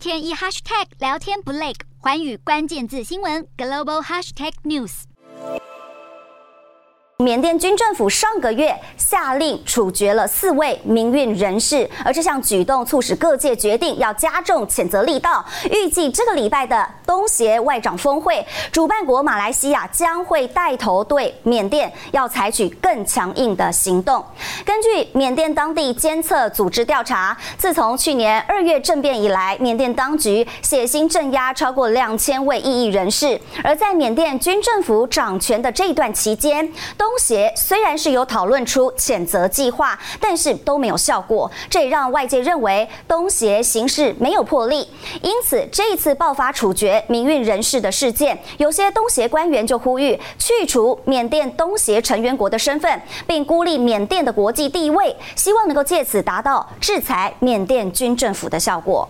天一 hashtag 聊天不累，寰宇关键字新闻 global hashtag news。缅甸军政府上个月下令处决了四位民运人士，而这项举动促使各界决定要加重谴责力道。预计这个礼拜的东协外长峰会，主办国马来西亚将会带头对缅甸要采取更强硬的行动。根据缅甸当地监测组织调查，自从去年二月政变以来，缅甸当局血腥镇压超过两千位异议人士。而在缅甸军政府掌权的这段期间，东协虽然是有讨论出谴责计划，但是都没有效果，这也让外界认为东协行事没有魄力。因此，这一次爆发处决民运人士的事件，有些东协官员就呼吁去除缅甸东协成员国的身份，并孤立缅甸的国际地位，希望能够借此达到制裁缅甸军政府的效果。